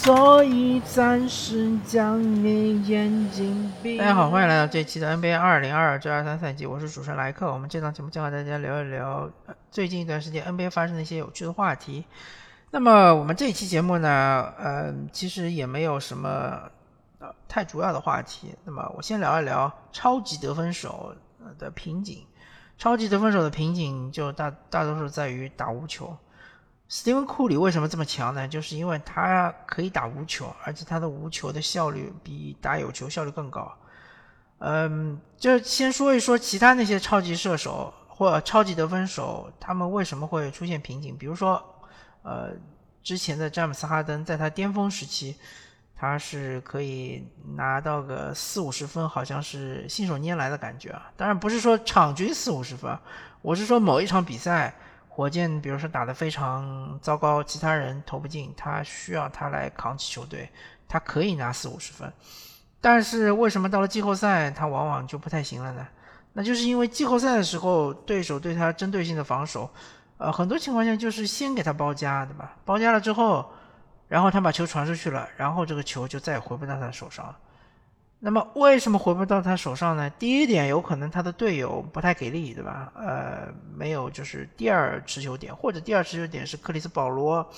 所以暂时将你眼睛闭。大家好，欢迎来到这期的 NBA 二零二二至二三赛季，我是主持人莱克。我们这档节目将和大家聊一聊最近一段时间 NBA 发生的一些有趣的话题。那么我们这一期节目呢，呃，其实也没有什么呃太主要的话题。那么我先聊一聊超级得分手的瓶颈。超级得分手的瓶颈就大大多数在于打无球。斯蒂芬库里为什么这么强呢？就是因为他可以打无球，而且他的无球的效率比打有球效率更高。嗯，就先说一说其他那些超级射手或超级得分手，他们为什么会出现瓶颈？比如说，呃，之前的詹姆斯哈登在他巅峰时期，他是可以拿到个四五十分，好像是信手拈来的感觉啊。当然不是说场均四五十分，我是说某一场比赛。火箭比如说打得非常糟糕，其他人投不进，他需要他来扛起球队，他可以拿四五十分。但是为什么到了季后赛他往往就不太行了呢？那就是因为季后赛的时候对手对他针对性的防守，呃，很多情况下就是先给他包夹，对吧？包夹了之后，然后他把球传出去了，然后这个球就再也回不到他手上了。那么为什么回不到他手上呢？第一点，有可能他的队友不太给力，对吧？呃，没有，就是第二持球点，或者第二持球点是克里斯保罗。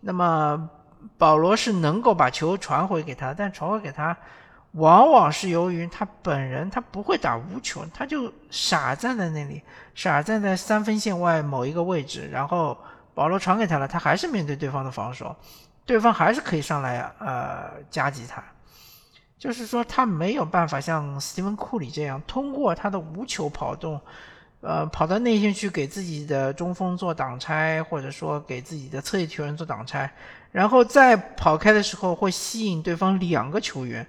那么保罗是能够把球传回给他，但传回给他，往往是由于他本人他不会打无球，他就傻站在那里，傻站在三分线外某一个位置，然后保罗传给他了，他还是面对对方的防守，对方还是可以上来呃夹击他。就是说，他没有办法像斯蒂芬·库里这样，通过他的无球跑动，呃，跑到内线去给自己的中锋做挡拆，或者说给自己的侧翼球员做挡拆，然后再跑开的时候会吸引对方两个球员，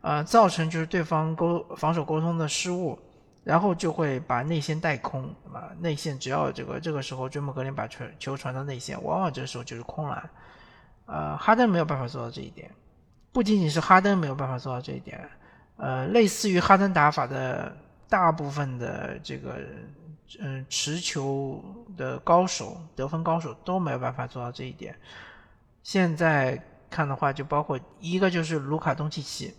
呃，造成就是对方沟防守沟通的失误，然后就会把内线带空，啊，内线只要这个这个时候追梦格林把球球传到内线，往往这时候就是空篮，呃，哈登没有办法做到这一点。不仅仅是哈登没有办法做到这一点，呃，类似于哈登打法的大部分的这个，嗯，持球的高手、得分高手都没有办法做到这一点。现在看的话，就包括一个就是卢卡东契奇，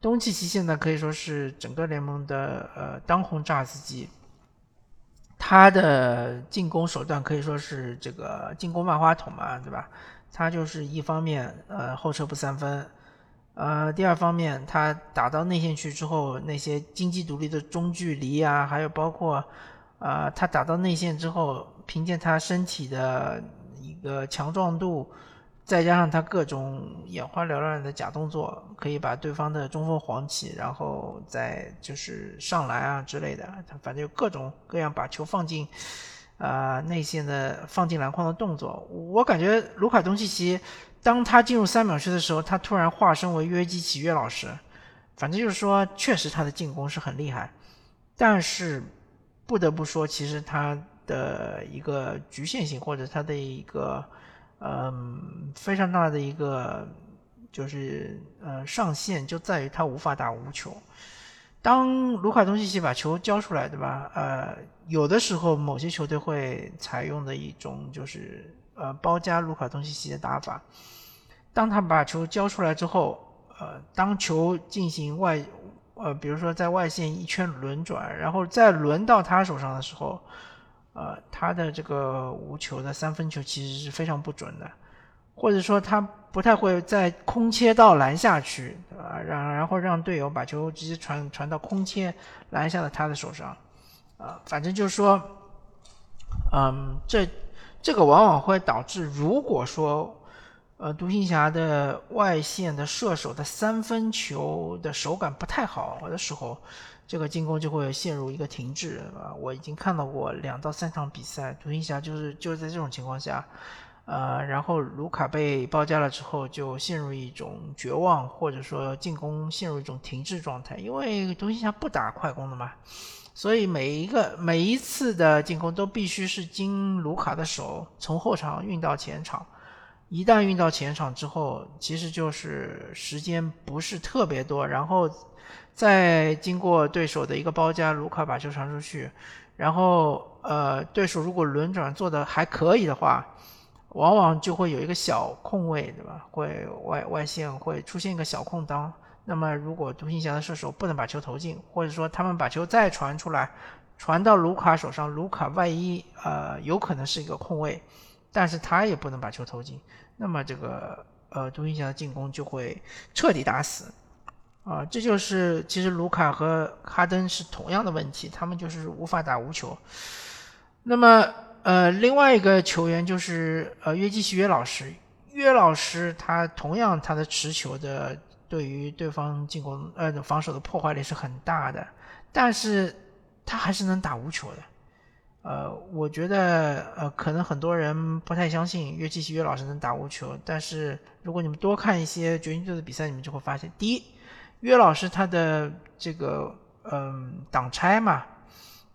东契奇现在可以说是整个联盟的呃当红炸子鸡，他的进攻手段可以说是这个进攻万花筒嘛，对吧？他就是一方面，呃，后撤步三分，呃，第二方面，他打到内线去之后，那些经济独立的中距离啊，还有包括，啊，他打到内线之后，凭借他身体的一个强壮度，再加上他各种眼花缭乱的假动作，可以把对方的中锋晃起，然后再就是上篮啊之类的，他反正有各种各样把球放进。啊，内线的放进篮筐的动作，我感觉卢卡东契奇，当他进入三秒区的时候，他突然化身为约基奇约老师，反正就是说，确实他的进攻是很厉害，但是不得不说，其实他的一个局限性或者他的一个嗯非常大的一个就是呃上限就在于他无法打无球。当卢卡东契奇把球交出来，对吧？呃，有的时候某些球队会采用的一种就是呃包夹卢卡东契奇的打法。当他把球交出来之后，呃，当球进行外呃，比如说在外线一圈轮转，然后再轮到他手上的时候，呃，他的这个无球的三分球其实是非常不准的。或者说他不太会在空切到篮下去，啊，然然后让队友把球直接传传到空切篮下的他的手上，啊，反正就是说，嗯，这这个往往会导致，如果说，呃，独行侠的外线的射手的三分球的手感不太好的时候，这个进攻就会陷入一个停滞，啊，我已经看到过两到三场比赛，独行侠就是就是在这种情况下。呃，然后卢卡被包夹了之后，就陷入一种绝望，或者说进攻陷入一种停滞状态。因为独行侠不打快攻的嘛，所以每一个每一次的进攻都必须是经卢卡的手从后场运到前场。一旦运到前场之后，其实就是时间不是特别多，然后再经过对手的一个包夹，卢卡把球传出去，然后呃，对手如果轮转做的还可以的话。往往就会有一个小空位，对吧？会外外线会出现一个小空当。那么如果独行侠的射手不能把球投进，或者说他们把球再传出来，传到卢卡手上，卢卡万一呃有可能是一个空位，但是他也不能把球投进，那么这个呃独行侠的进攻就会彻底打死。啊，这就是其实卢卡和哈登是同样的问题，他们就是无法打无球。那么，呃，另外一个球员就是呃约基奇约老师，约老师他同样他的持球的对于对方进攻呃防守的破坏力是很大的，但是他还是能打无球的。呃，我觉得呃可能很多人不太相信约基奇约老师能打无球，但是如果你们多看一些掘金队的比赛，你们就会发现，第一。约老师他的这个嗯挡拆嘛，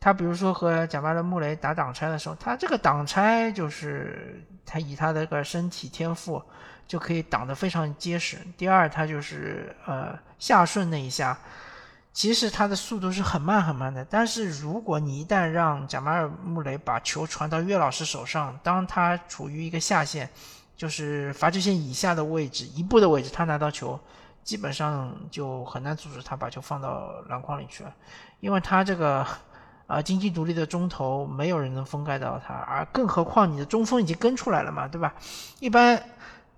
他比如说和贾巴勒穆雷打挡拆的时候，他这个挡拆就是他以他的个身体天赋就可以挡得非常结实。第二，他就是呃下顺那一下，其实他的速度是很慢很慢的。但是如果你一旦让贾马尔穆雷把球传到岳老师手上，当他处于一个下线，就是罚球线以下的位置一步的位置，他拿到球。基本上就很难阻止他把球放到篮筐里去了，因为他这个啊经济独立的中投没有人能封盖到他，而更何况你的中锋已经跟出来了嘛，对吧？一般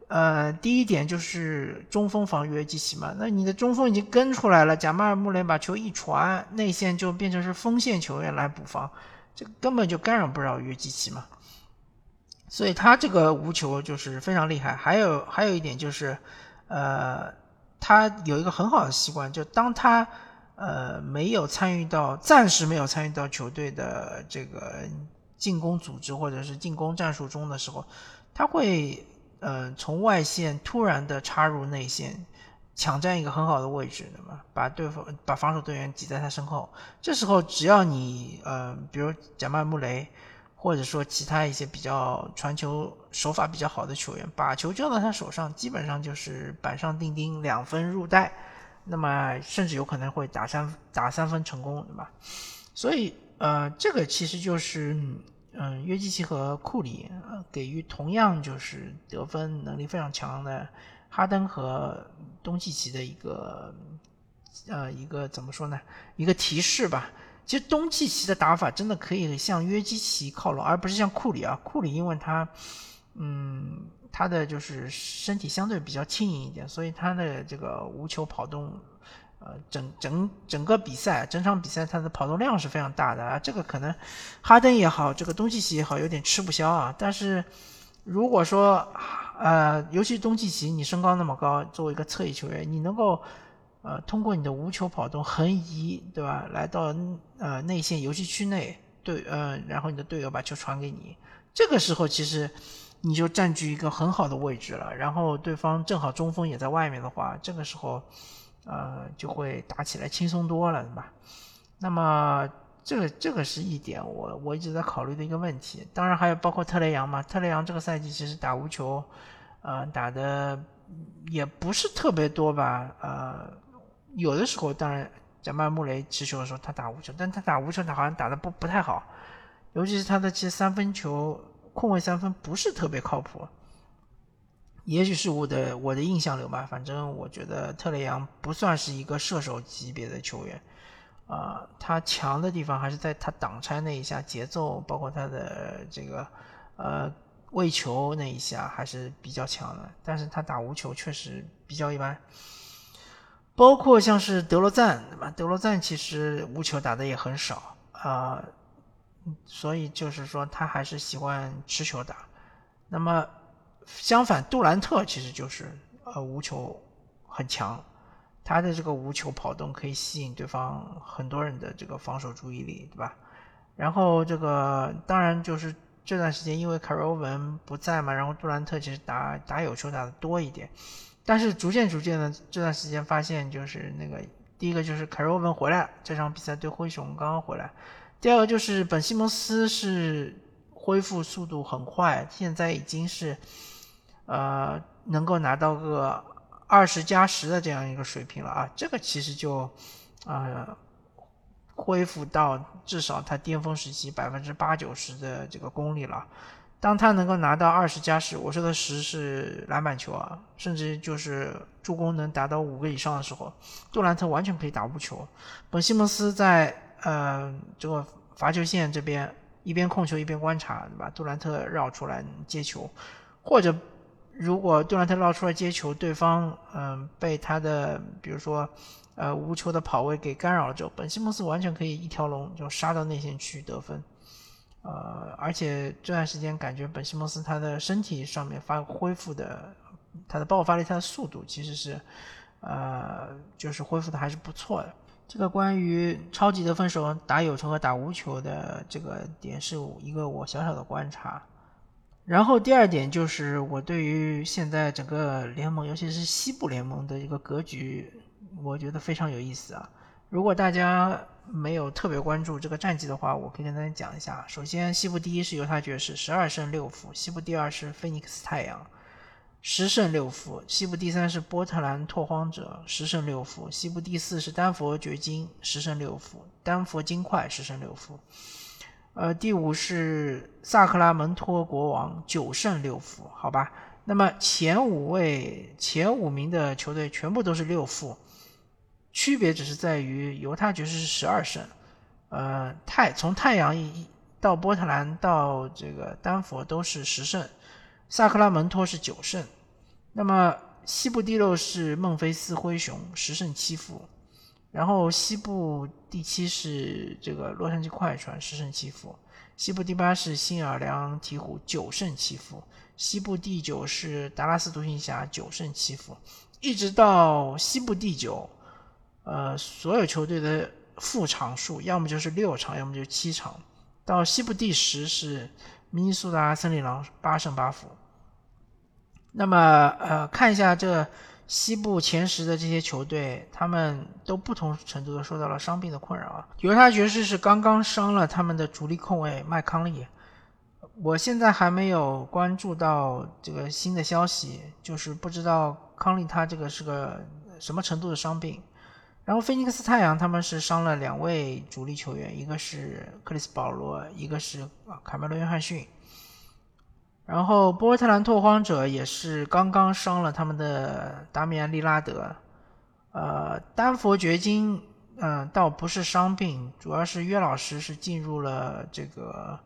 呃第一点就是中锋防约基奇嘛，那你的中锋已经跟出来了，贾马尔穆雷把球一传，内线就变成是锋线球员来补防，这根本就干扰不了约基奇嘛，所以他这个无球就是非常厉害。还有还有一点就是呃。他有一个很好的习惯，就当他呃没有参与到暂时没有参与到球队的这个进攻组织或者是进攻战术中的时候，他会呃从外线突然的插入内线，抢占一个很好的位置，对吧？把对方把防守队员挤在他身后。这时候只要你呃比如贾曼穆雷。或者说其他一些比较传球手法比较好的球员，把球交到他手上，基本上就是板上钉钉，两分入袋，那么甚至有可能会打三打三分成功，对吧？所以呃，这个其实就是嗯，约基奇和库里给予同样就是得分能力非常强的哈登和东契奇的一个呃一个怎么说呢？一个提示吧。其实东契奇的打法真的可以向约基奇靠拢，而不是像库里啊。库里因为他，嗯，他的就是身体相对比较轻盈一点，所以他的这个无球跑动，呃，整整整个比赛整场比赛他的跑动量是非常大的啊。这个可能哈登也好，这个东契奇也好，有点吃不消啊。但是如果说，呃，尤其东契奇，你身高那么高，作为一个侧翼球员，你能够。呃，通过你的无球跑动横移，对吧？来到呃内线游戏区内，对，呃，然后你的队友把球传给你，这个时候其实你就占据一个很好的位置了。然后对方正好中锋也在外面的话，这个时候呃就会打起来轻松多了，对吧？那么这个这个是一点我我一直在考虑的一个问题。当然还有包括特雷杨嘛，特雷杨这个赛季其实打无球，呃，打的也不是特别多吧，呃。有的时候，当然，贾曼穆雷持球的时候，他打无球，但他打无球，他好像打的不不太好，尤其是他的其实三分球空位三分不是特别靠谱。也许是我的我的印象流吧，反正我觉得特雷杨不算是一个射手级别的球员，啊，他强的地方还是在他挡拆那一下节奏，包括他的这个呃喂球那一下还是比较强的，但是他打无球确实比较一般。包括像是德罗赞，对吧？德罗赞其实无球打的也很少啊，所以就是说他还是喜欢持球打。那么相反，杜兰特其实就是呃无球很强，他的这个无球跑动可以吸引对方很多人的这个防守注意力，对吧？然后这个当然就是这段时间因为凯罗文不在嘛，然后杜兰特其实打打有球打的多一点。但是逐渐逐渐的，这段时间发现就是那个第一个就是凯罗文回来，这场比赛对灰熊刚刚回来。第二个就是本西蒙斯是恢复速度很快，现在已经是呃能够拿到个二十加十的这样一个水平了啊，这个其实就啊恢复到至少他巅峰时期百分之八九十的这个功力了。当他能够拿到二十加十，我说的十是篮板球啊，甚至就是助攻能达到五个以上的时候，杜兰特完全可以打无球。本西蒙斯在呃这个罚球线这边一边控球一边观察，对吧？杜兰特绕出来接球，或者如果杜兰特绕出来接球，对方嗯被他的比如说呃无球的跑位给干扰了之后，本西蒙斯完全可以一条龙就杀到内线去得分。呃，而且这段时间感觉本西蒙斯他的身体上面发恢复的，他的爆发力、他的速度其实是，呃，就是恢复的还是不错的。这个关于超级得分手打有球和打无球的这个点是一个我小小的观察。然后第二点就是我对于现在整个联盟，尤其是西部联盟的一个格局，我觉得非常有意思啊。如果大家没有特别关注这个战绩的话，我可以跟大家讲一下。首先，西部第一是犹他爵士，十二胜六负；西部第二是菲尼克斯太阳，十胜六负；西部第三是波特兰拓荒者，十胜六负；西部第四是丹佛掘金，十胜六负；丹佛金块十胜六负。呃，第五是萨克拉门托国王，九胜六负。好吧，那么前五位前五名的球队全部都是六负。区别只是在于犹他爵士是十二胜，呃，太从太阳一到波特兰到这个丹佛都是十胜，萨克拉门托是九胜，那么西部第六是孟菲斯灰熊十胜七负，然后西部第七是这个洛杉矶快船十胜七负，西部第八是新奥尔良鹈鹕九胜七负，西部第九是达拉斯独行侠九胜七负，一直到西部第九。呃，所有球队的负场数，要么就是六场，要么就是七场。到西部第十是明尼苏达森林狼，八胜八负。那么，呃，看一下这西部前十的这些球队，他们都不同程度的受到了伤病的困扰啊。犹他爵士是刚刚伤了他们的主力控卫麦康利，我现在还没有关注到这个新的消息，就是不知道康利他这个是个什么程度的伤病。然后，菲尼克斯太阳他们是伤了两位主力球员，一个是克里斯保罗，一个是啊卡梅伦约翰逊。然后，波特兰拓荒者也是刚刚伤了他们的达米安利拉德。呃，丹佛掘金，嗯，倒不是伤病，主要是约老师是进入了这个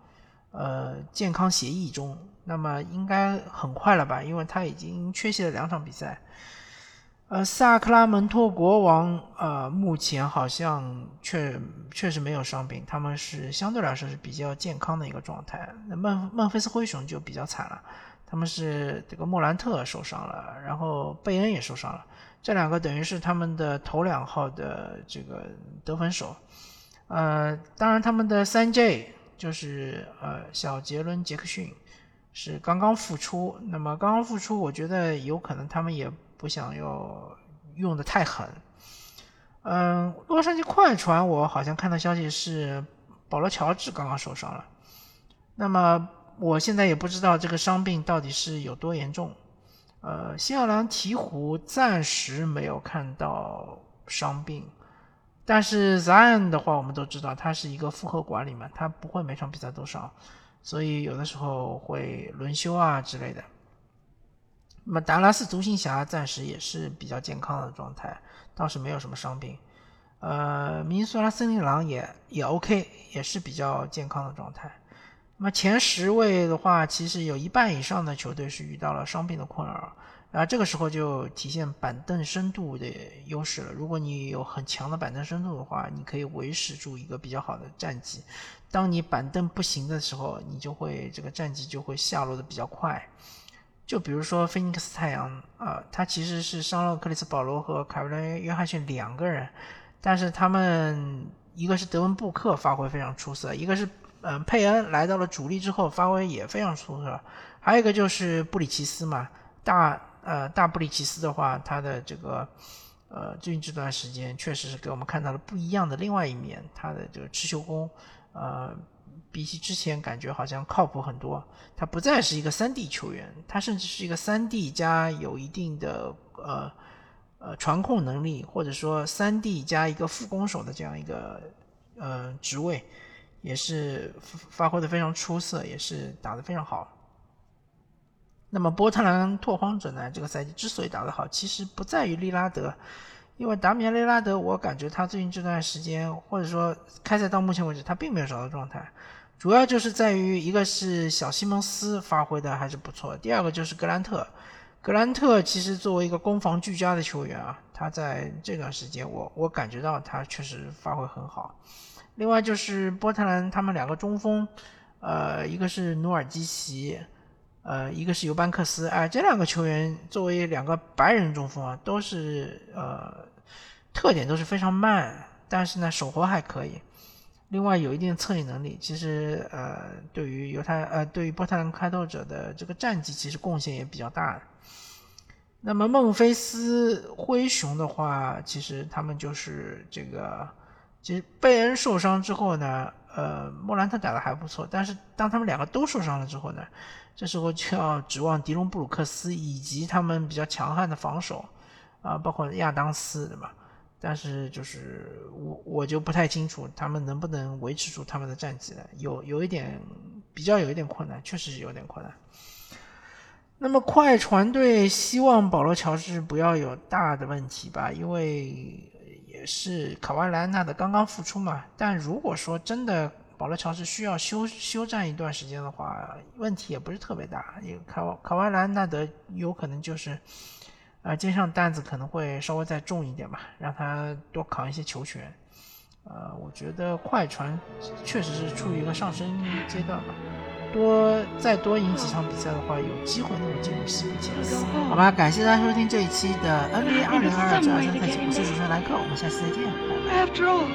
呃健康协议中，那么应该很快了吧？因为他已经缺席了两场比赛。呃，萨克拉门托国王，呃，目前好像确确实没有伤病，他们是相对来说是比较健康的一个状态。那孟孟菲斯灰熊就比较惨了，他们是这个莫兰特受伤了，然后贝恩也受伤了，这两个等于是他们的头两号的这个得分手。呃，当然他们的三 J 就是呃小杰伦杰克逊是刚刚复出，那么刚刚复出，我觉得有可能他们也。不想要用的太狠，嗯，洛杉矶快船，我好像看到消息是保罗乔治刚刚受伤了，那么我现在也不知道这个伤病到底是有多严重，呃，新奥尔良鹈鹕暂时没有看到伤病，但是 Zion 的话，我们都知道他是一个复合管理嘛，他不会每场比赛都上，所以有的时候会轮休啊之类的。那么达拉斯独行侠暂时也是比较健康的状态，倒是没有什么伤病。呃，明尼苏达森林狼也也 OK，也是比较健康的状态。那么前十位的话，其实有一半以上的球队是遇到了伤病的困扰，然后这个时候就体现板凳深度的优势了。如果你有很强的板凳深度的话，你可以维持住一个比较好的战绩。当你板凳不行的时候，你就会这个战绩就会下落的比较快。就比如说菲尼克斯太阳啊，他其实是伤了克里斯保罗和凯文约翰逊两个人，但是他们一个是德文布克发挥非常出色，一个是嗯佩恩来到了主力之后发挥也非常出色，还有一个就是布里奇斯嘛，大呃大布里奇斯的话，他的这个呃最近这段时间确实是给我们看到了不一样的另外一面，他的这个持球攻呃。比起之前感觉好像靠谱很多，他不再是一个三 D 球员，他甚至是一个三 D 加有一定的呃呃传控能力，或者说三 D 加一个副攻手的这样一个呃职位，也是发挥的非常出色，也是打得非常好。那么波特兰拓荒者呢，这个赛季之所以打得好，其实不在于利拉德，因为达米安·利拉德，我感觉他最近这段时间，或者说开赛到目前为止，他并没有找到状态，主要就是在于一个是小西蒙斯发挥的还是不错，第二个就是格兰特。格兰特其实作为一个攻防俱佳的球员啊，他在这段时间，我我感觉到他确实发挥很好。另外就是波特兰他们两个中锋，呃，一个是努尔基奇，呃，一个是尤班克斯，哎，这两个球员作为两个白人中锋啊，都是呃特点都是非常慢，但是呢手活还可以。另外有一定的策应能力，其实呃对于犹太呃对于波特兰开拓者的这个战绩其实贡献也比较大。那么孟菲斯灰熊的话，其实他们就是这个，其实贝恩受伤之后呢，呃，莫兰特打的还不错，但是当他们两个都受伤了之后呢，这时候就要指望迪隆布鲁克斯以及他们比较强悍的防守，啊，包括亚当斯，对吧？但是就是我我就不太清楚他们能不能维持住他们的战绩了，有有一点比较有一点困难，确实是有点困难。那么快船队希望保罗乔治不要有大的问题吧，因为也是卡瓦莱纳的刚刚复出嘛。但如果说真的保罗乔治需要休休战一段时间的话，问题也不是特别大。因为卡卡瓦莱纳德有可能就是，呃，肩上担子可能会稍微再重一点吧，让他多扛一些球权。呃，我觉得快船确实是处于一个上升阶段吧。多再多赢几场比赛的话，有机会能够进入西部前四。好吧，感谢大家收听这一期的 NBA 二零二二至二三赛季，我是主持人莱克，我们下期再见。After all,